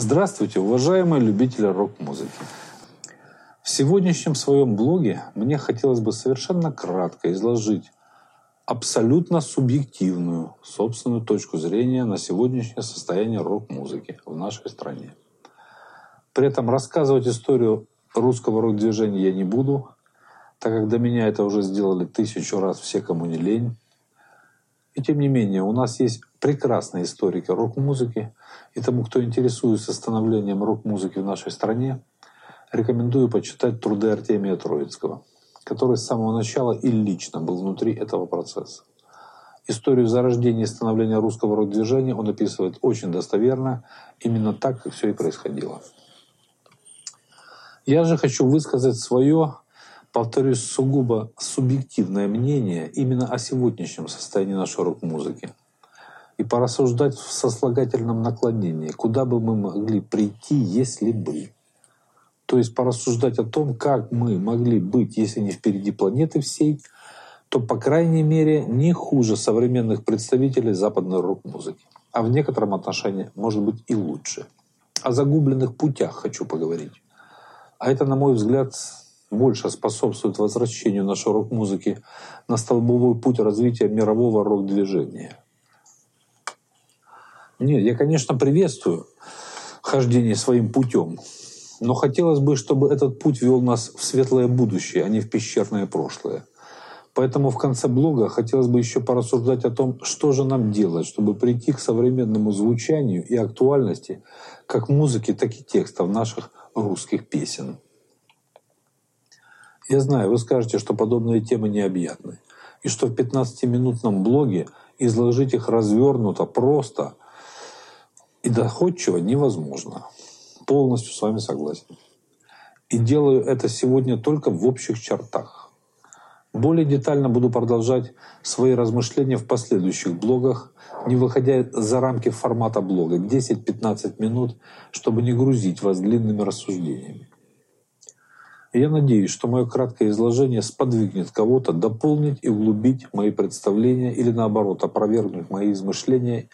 Здравствуйте, уважаемые любители рок-музыки. В сегодняшнем своем блоге мне хотелось бы совершенно кратко изложить абсолютно субъективную собственную точку зрения на сегодняшнее состояние рок-музыки в нашей стране. При этом рассказывать историю русского рок-движения я не буду, так как до меня это уже сделали тысячу раз все, кому не лень. И тем не менее, у нас есть прекрасные историки рок-музыки, и тому, кто интересуется становлением рок-музыки в нашей стране, рекомендую почитать труды Артемия Троицкого, который с самого начала и лично был внутри этого процесса. Историю зарождения и становления русского рок-движения он описывает очень достоверно, именно так, как все и происходило. Я же хочу высказать свое повторюсь, сугубо субъективное мнение именно о сегодняшнем состоянии нашей рок-музыки. И порассуждать в сослагательном наклонении, куда бы мы могли прийти, если бы. То есть порассуждать о том, как мы могли быть, если не впереди планеты всей, то, по крайней мере, не хуже современных представителей западной рок-музыки. А в некотором отношении, может быть, и лучше. О загубленных путях хочу поговорить. А это, на мой взгляд, больше способствует возвращению нашей рок-музыки на столбовой путь развития мирового рок-движения. Нет, я, конечно, приветствую хождение своим путем, но хотелось бы, чтобы этот путь вел нас в светлое будущее, а не в пещерное прошлое. Поэтому в конце блога хотелось бы еще порассуждать о том, что же нам делать, чтобы прийти к современному звучанию и актуальности как музыки, так и текстов наших русских песен. Я знаю, вы скажете, что подобные темы необъятны, и что в 15-минутном блоге изложить их развернуто, просто и доходчиво невозможно. Полностью с вами согласен. И делаю это сегодня только в общих чертах. Более детально буду продолжать свои размышления в последующих блогах, не выходя за рамки формата блога 10-15 минут, чтобы не грузить вас длинными рассуждениями я надеюсь, что мое краткое изложение сподвигнет кого-то дополнить и углубить мои представления или наоборот опровергнуть мои измышления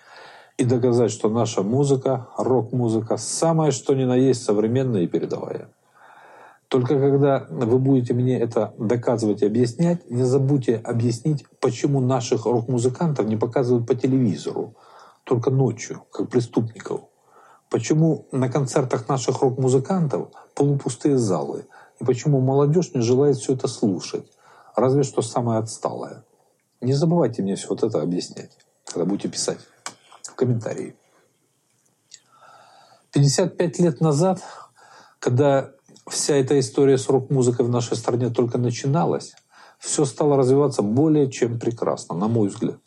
и доказать, что наша музыка, рок-музыка, самое что ни на есть современная и передовая. Только когда вы будете мне это доказывать и объяснять, не забудьте объяснить, почему наших рок-музыкантов не показывают по телевизору, только ночью, как преступников. Почему на концертах наших рок-музыкантов полупустые залы – и почему молодежь не желает все это слушать, разве что самое отсталое. Не забывайте мне все вот это объяснять, когда будете писать в комментарии. 55 лет назад, когда вся эта история с рок-музыкой в нашей стране только начиналась, все стало развиваться более чем прекрасно, на мой взгляд.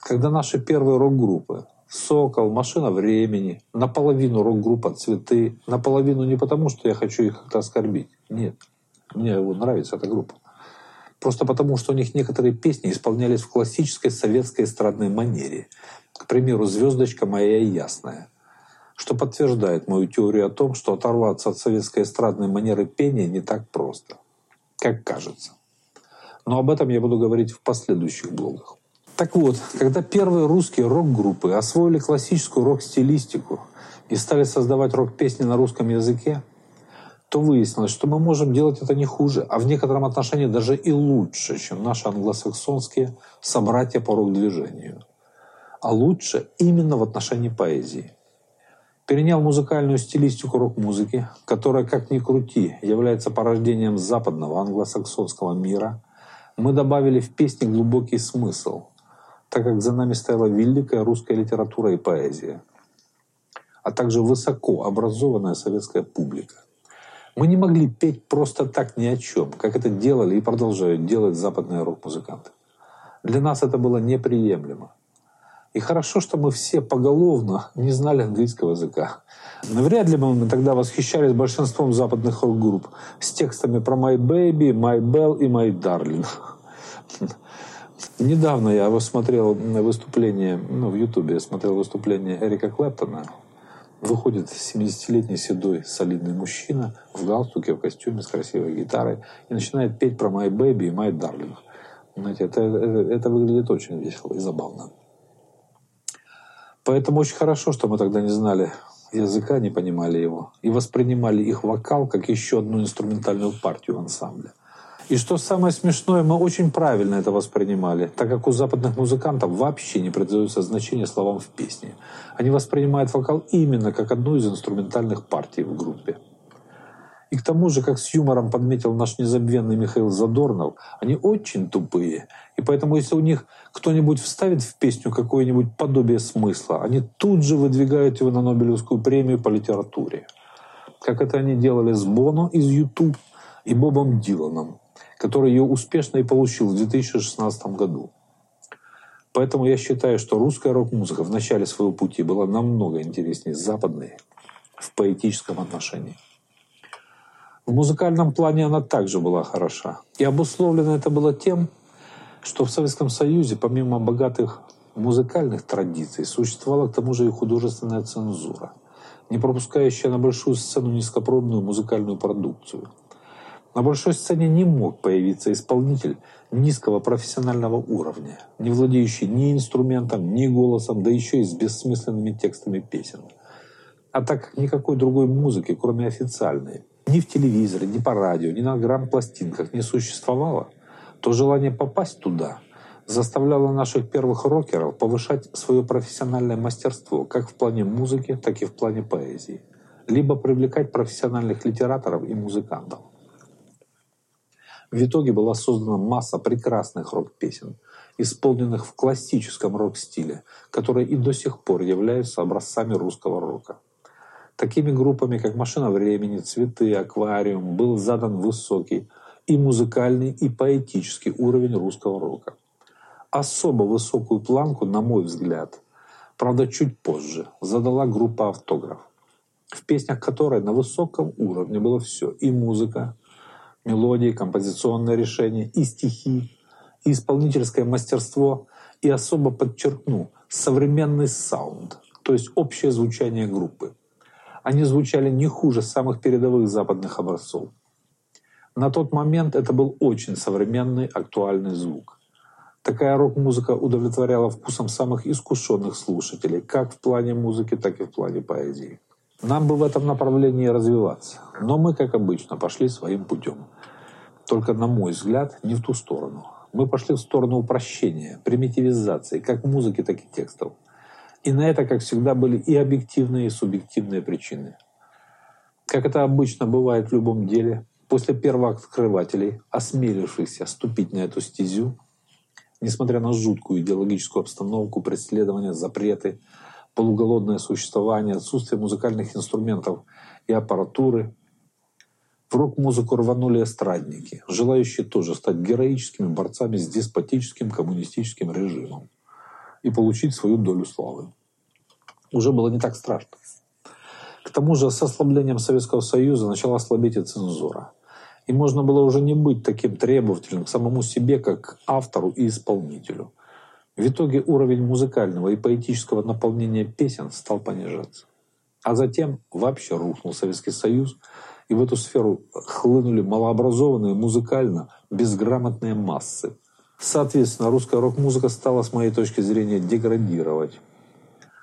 Когда наши первые рок-группы Сокол, Машина времени, наполовину рок-группа Цветы, наполовину не потому, что я хочу их как-то оскорбить. Нет, мне вот нравится эта группа. Просто потому, что у них некоторые песни исполнялись в классической советской эстрадной манере. К примеру, «Звездочка моя ясная», что подтверждает мою теорию о том, что оторваться от советской эстрадной манеры пения не так просто, как кажется. Но об этом я буду говорить в последующих блогах. Так вот, когда первые русские рок-группы освоили классическую рок-стилистику и стали создавать рок-песни на русском языке, то выяснилось, что мы можем делать это не хуже, а в некотором отношении даже и лучше, чем наши англосаксонские собратья по рок-движению. А лучше именно в отношении поэзии. Перенял музыкальную стилистику рок-музыки, которая, как ни крути, является порождением западного англосаксонского мира, мы добавили в песни глубокий смысл – так как за нами стояла великая русская литература и поэзия, а также высоко образованная советская публика. Мы не могли петь просто так ни о чем, как это делали и продолжают делать западные рок-музыканты. Для нас это было неприемлемо. И хорошо, что мы все поголовно не знали английского языка. Но вряд ли бы мы тогда восхищались большинством западных рок-групп с текстами про «My Baby», «My Bell» и «My Darling». Недавно я смотрел выступление, ну, в Ютубе я смотрел выступление Эрика Клэптона. Выходит 70-летний седой солидный мужчина в галстуке, в костюме с красивой гитарой и начинает петь про «My Baby» и «My Darling». Знаете, это, это, это выглядит очень весело и забавно. Поэтому очень хорошо, что мы тогда не знали языка, не понимали его и воспринимали их вокал как еще одну инструментальную партию ансамбля. И что самое смешное, мы очень правильно это воспринимали, так как у западных музыкантов вообще не придается значение словам в песне. Они воспринимают вокал именно как одну из инструментальных партий в группе. И к тому же, как с юмором подметил наш незабвенный Михаил Задорнов, они очень тупые. И поэтому, если у них кто-нибудь вставит в песню какое-нибудь подобие смысла, они тут же выдвигают его на Нобелевскую премию по литературе. Как это они делали с Боно из YouTube и Бобом Диланом, который ее успешно и получил в 2016 году. Поэтому я считаю, что русская рок-музыка в начале своего пути была намного интереснее западной в поэтическом отношении. В музыкальном плане она также была хороша. И обусловлено это было тем, что в Советском Союзе, помимо богатых музыкальных традиций, существовала к тому же и художественная цензура, не пропускающая на большую сцену низкопробную музыкальную продукцию. На большой сцене не мог появиться исполнитель низкого профессионального уровня, не владеющий ни инструментом, ни голосом, да еще и с бессмысленными текстами песен. А так как никакой другой музыки, кроме официальной, ни в телевизоре, ни по радио, ни на грамм-пластинках не существовало, то желание попасть туда заставляло наших первых рокеров повышать свое профессиональное мастерство как в плане музыки, так и в плане поэзии, либо привлекать профессиональных литераторов и музыкантов. В итоге была создана масса прекрасных рок-песен, исполненных в классическом рок-стиле, которые и до сих пор являются образцами русского рока. Такими группами, как «Машина времени», «Цветы», «Аквариум» был задан высокий и музыкальный, и поэтический уровень русского рока. Особо высокую планку, на мой взгляд, правда чуть позже, задала группа «Автограф», в песнях которой на высоком уровне было все – и музыка, мелодии, композиционное решение, и стихи, и исполнительское мастерство, и особо подчеркну – современный саунд, то есть общее звучание группы – они звучали не хуже самых передовых западных образцов. На тот момент это был очень современный, актуальный звук. Такая рок-музыка удовлетворяла вкусом самых искушенных слушателей, как в плане музыки, так и в плане поэзии. Нам бы в этом направлении развиваться, но мы, как обычно, пошли своим путем. Только, на мой взгляд, не в ту сторону. Мы пошли в сторону упрощения, примитивизации, как музыки, так и текстов. И на это, как всегда, были и объективные, и субъективные причины. Как это обычно бывает в любом деле, после первых открывателей, осмелившихся ступить на эту стезю, несмотря на жуткую идеологическую обстановку, преследования, запреты, полуголодное существование, отсутствие музыкальных инструментов и аппаратуры, в рок-музыку рванули эстрадники, желающие тоже стать героическими борцами с деспотическим коммунистическим режимом и получить свою долю славы. Уже было не так страшно. К тому же с ослаблением Советского Союза начала слабеть и цензура. И можно было уже не быть таким требовательным к самому себе, как автору и исполнителю. В итоге уровень музыкального и поэтического наполнения песен стал понижаться. А затем вообще рухнул Советский Союз, и в эту сферу хлынули малообразованные музыкально безграмотные массы, Соответственно, русская рок-музыка стала, с моей точки зрения, деградировать.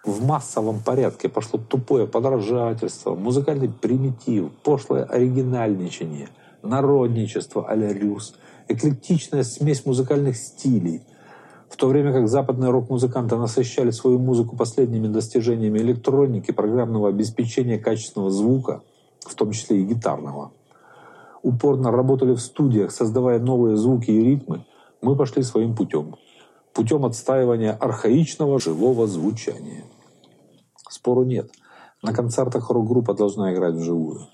В массовом порядке пошло тупое подражательство, музыкальный примитив, пошлое оригинальничание, народничество а-ля Рюс, эклектичная смесь музыкальных стилей, в то время как западные рок-музыканты насыщали свою музыку последними достижениями электроники, программного обеспечения качественного звука, в том числе и гитарного. Упорно работали в студиях, создавая новые звуки и ритмы, мы пошли своим путем. Путем отстаивания архаичного живого звучания. Спору нет. На концертах рок-группа должна играть вживую.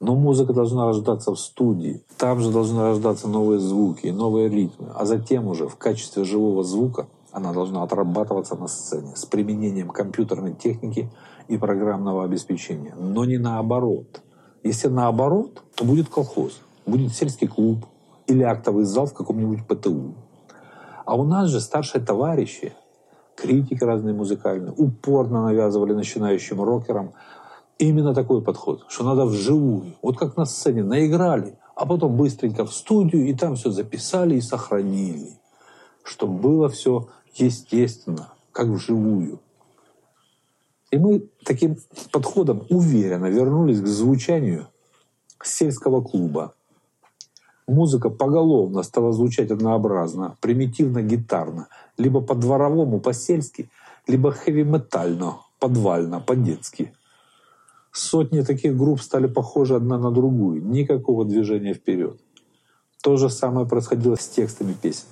Но музыка должна рождаться в студии. Там же должны рождаться новые звуки новые ритмы. А затем уже в качестве живого звука она должна отрабатываться на сцене с применением компьютерной техники и программного обеспечения. Но не наоборот. Если наоборот, то будет колхоз, будет сельский клуб, или актовый зал в каком-нибудь ПТУ. А у нас же старшие товарищи, критики разные музыкальные, упорно навязывали начинающим рокерам именно такой подход, что надо вживую, вот как на сцене, наиграли, а потом быстренько в студию и там все записали и сохранили, чтобы было все естественно, как вживую. И мы таким подходом уверенно вернулись к звучанию сельского клуба. Музыка поголовно стала звучать однообразно, примитивно-гитарно, либо по-дворовому, по-сельски, либо хэви-метально, подвально, по-детски. Сотни таких групп стали похожи одна на другую, никакого движения вперед. То же самое происходило с текстами песен.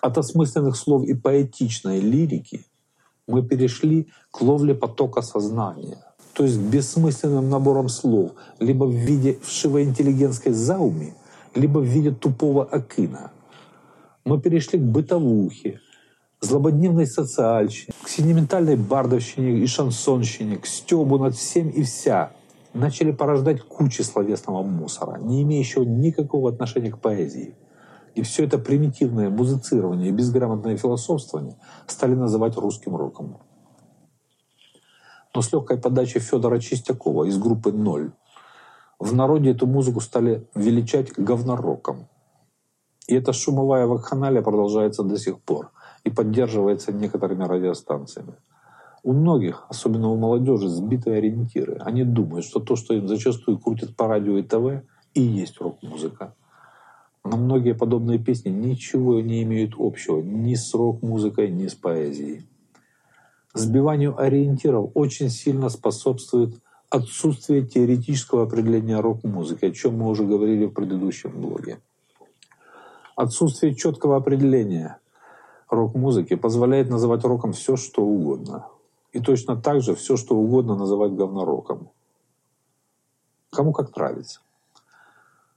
От осмысленных слов и поэтичной лирики мы перешли к ловле потока сознания, то есть к бессмысленным наборам слов, либо в виде вшивоинтеллигентской зауми, либо в виде тупого акына. Мы перешли к бытовухе, злободневной социальщине, к сентиментальной бардовщине и шансонщине, к стебу над всем и вся. Начали порождать кучи словесного мусора, не имеющего никакого отношения к поэзии. И все это примитивное музицирование и безграмотное философствование стали называть русским роком. Но с легкой подачей Федора Чистякова из группы «Ноль» в народе эту музыку стали величать говнороком. И эта шумовая вакханалия продолжается до сих пор и поддерживается некоторыми радиостанциями. У многих, особенно у молодежи, сбитые ориентиры. Они думают, что то, что им зачастую крутят по радио и ТВ, и есть рок-музыка. Но многие подобные песни ничего не имеют общего ни с рок-музыкой, ни с поэзией. Сбиванию ориентиров очень сильно способствует отсутствие теоретического определения рок-музыки, о чем мы уже говорили в предыдущем блоге. Отсутствие четкого определения рок-музыки позволяет называть роком все, что угодно. И точно так же все, что угодно называть говнороком. Кому как нравится.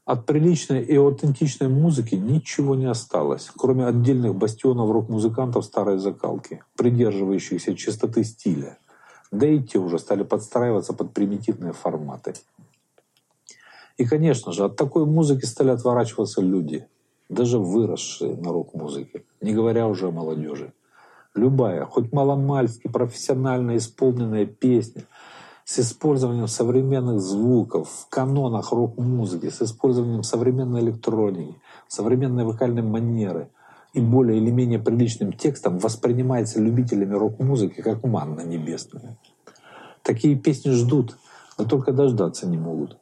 От приличной и аутентичной музыки ничего не осталось, кроме отдельных бастионов рок-музыкантов старой закалки, придерживающихся чистоты стиля. Да и те уже стали подстраиваться под примитивные форматы. И, конечно же, от такой музыки стали отворачиваться люди, даже выросшие на рок-музыке, не говоря уже о молодежи. Любая, хоть маломальски профессионально исполненная песня – с использованием современных звуков в канонах рок-музыки, с использованием современной электроники, современной вокальной манеры и более или менее приличным текстом воспринимается любителями рок-музыки как манна небесная. Такие песни ждут, но только дождаться не могут.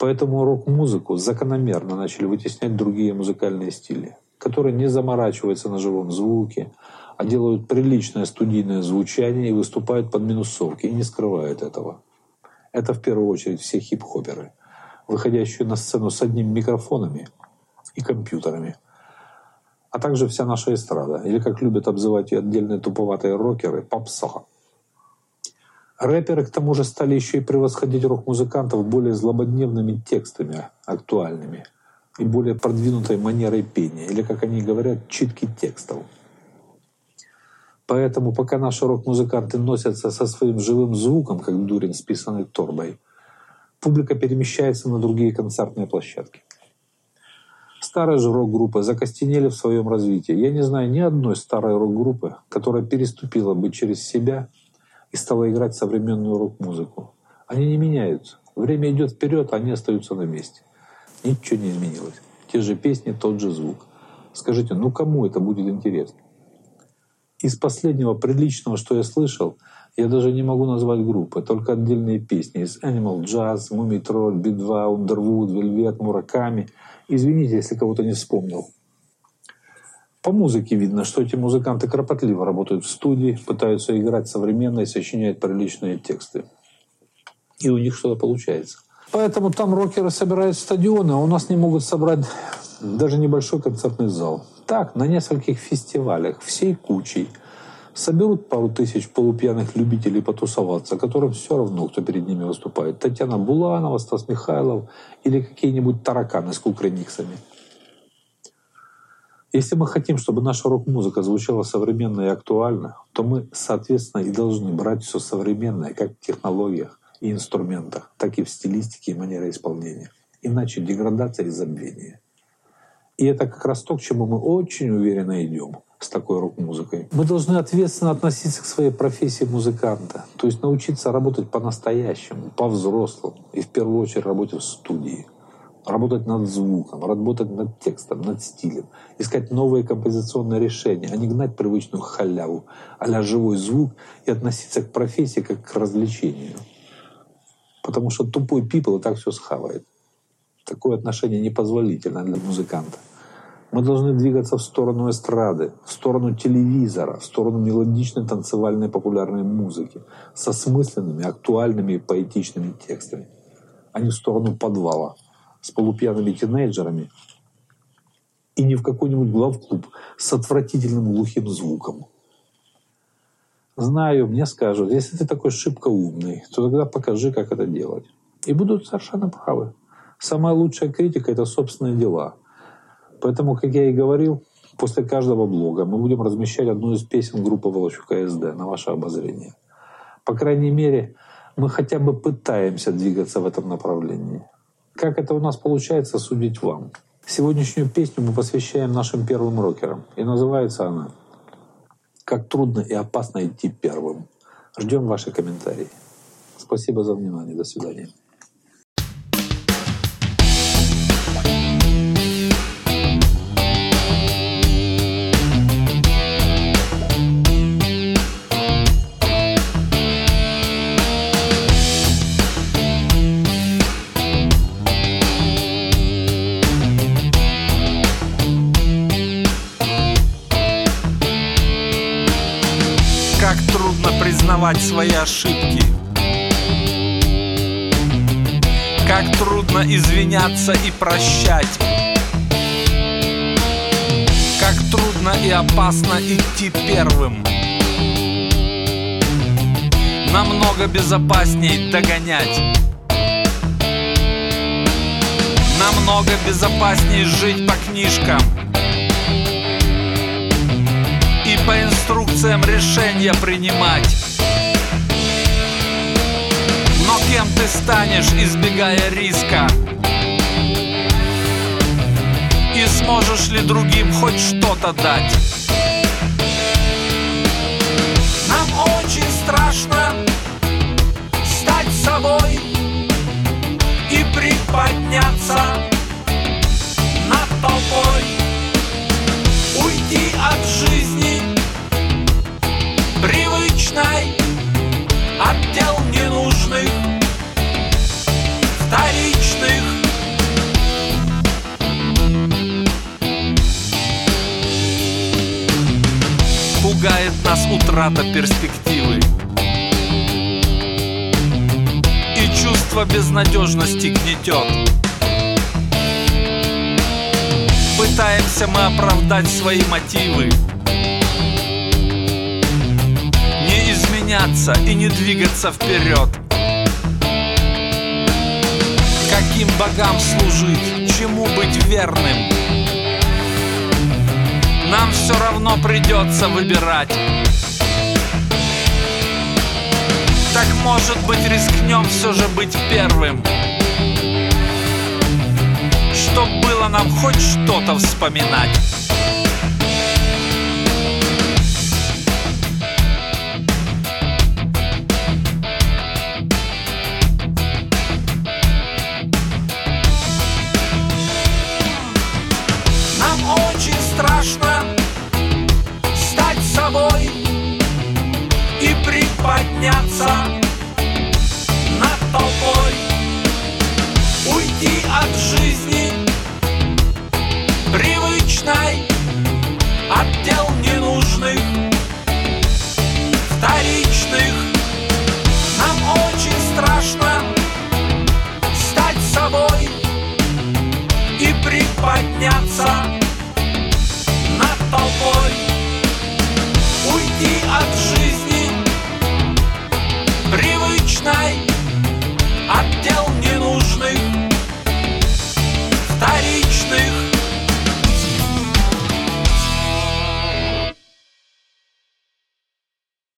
Поэтому рок-музыку закономерно начали вытеснять другие музыкальные стили, которые не заморачиваются на живом звуке, а делают приличное студийное звучание и выступают под минусовки, и не скрывают этого. Это в первую очередь все хип-хоперы, выходящие на сцену с одними микрофонами и компьютерами, а также вся наша эстрада, или, как любят обзывать ее отдельные туповатые рокеры, попса. Рэперы, к тому же, стали еще и превосходить рок-музыкантов более злободневными текстами, актуальными, и более продвинутой манерой пения, или, как они говорят, читки текстов – Поэтому пока наши рок-музыканты носятся со своим живым звуком, как дурин с писаной торбой, публика перемещается на другие концертные площадки. Старые же рок-группы закостенели в своем развитии. Я не знаю ни одной старой рок-группы, которая переступила бы через себя и стала играть современную рок-музыку. Они не меняются. Время идет вперед, а они остаются на месте. Ничего не изменилось. Те же песни, тот же звук. Скажите, ну кому это будет интересно? Из последнего приличного, что я слышал, я даже не могу назвать группы, только отдельные песни из Animal Jazz, Mummy Troll, Би-2, Underwood, Velvet, Мураками. Извините, если кого-то не вспомнил. По музыке видно, что эти музыканты кропотливо работают в студии, пытаются играть современно и сочиняют приличные тексты. И у них что-то получается. Поэтому там рокеры собирают стадионы, а у нас не могут собрать даже небольшой концертный зал. Так, на нескольких фестивалях, всей кучей, соберут пару тысяч полупьяных любителей потусоваться, которым все равно, кто перед ними выступает. Татьяна Буланова, Стас Михайлов или какие-нибудь тараканы с кукрыниксами. Если мы хотим, чтобы наша рок-музыка звучала современно и актуально, то мы, соответственно, и должны брать все современное как в технологиях и инструментах, так и в стилистике и манере исполнения. Иначе деградация и забвение – и это как раз то, к чему мы очень уверенно идем с такой рок-музыкой. Мы должны ответственно относиться к своей профессии музыканта, то есть научиться работать по-настоящему, по-взрослому и в первую очередь работать в студии. Работать над звуком, работать над текстом, над стилем, искать новые композиционные решения, а не гнать привычную халяву, а живой звук и относиться к профессии как к развлечению. Потому что тупой people и так все схавает. Такое отношение непозволительно для музыканта. Мы должны двигаться в сторону эстрады, в сторону телевизора, в сторону мелодичной танцевальной популярной музыки со осмысленными, актуальными и поэтичными текстами, а не в сторону подвала с полупьяными тинейджерами и не в какой-нибудь главклуб с отвратительным глухим звуком. Знаю, мне скажут, если ты такой шибко умный, то тогда покажи, как это делать. И будут совершенно правы. Самая лучшая критика – это собственные дела. Поэтому, как я и говорил, после каждого блога мы будем размещать одну из песен группы Волочука СД на ваше обозрение. По крайней мере, мы хотя бы пытаемся двигаться в этом направлении. Как это у нас получается, судить вам. Сегодняшнюю песню мы посвящаем нашим первым рокерам. И называется она «Как трудно и опасно идти первым». Ждем ваши комментарии. Спасибо за внимание. До свидания. Признавать свои ошибки. Как трудно извиняться и прощать. Как трудно и опасно идти первым. Намного безопасней догонять. Намного безопасней жить по книжкам инструкциям решения принимать. Кем ты станешь, избегая риска? И сможешь ли другим хоть что-то дать? Нам очень страшно стать собой и приподняться над толпой, уйти от жизни отдел ненужных вторичных. Пугает нас утрата перспективы И чувство безнадежности гнетет. Пытаемся мы оправдать свои мотивы Не изменяться и не двигаться вперед Каким богам служить, чему быть верным? Нам все равно придется выбирать. Так может быть рискнем все же быть первым Чтоб было нам хоть что-то вспоминать от жизни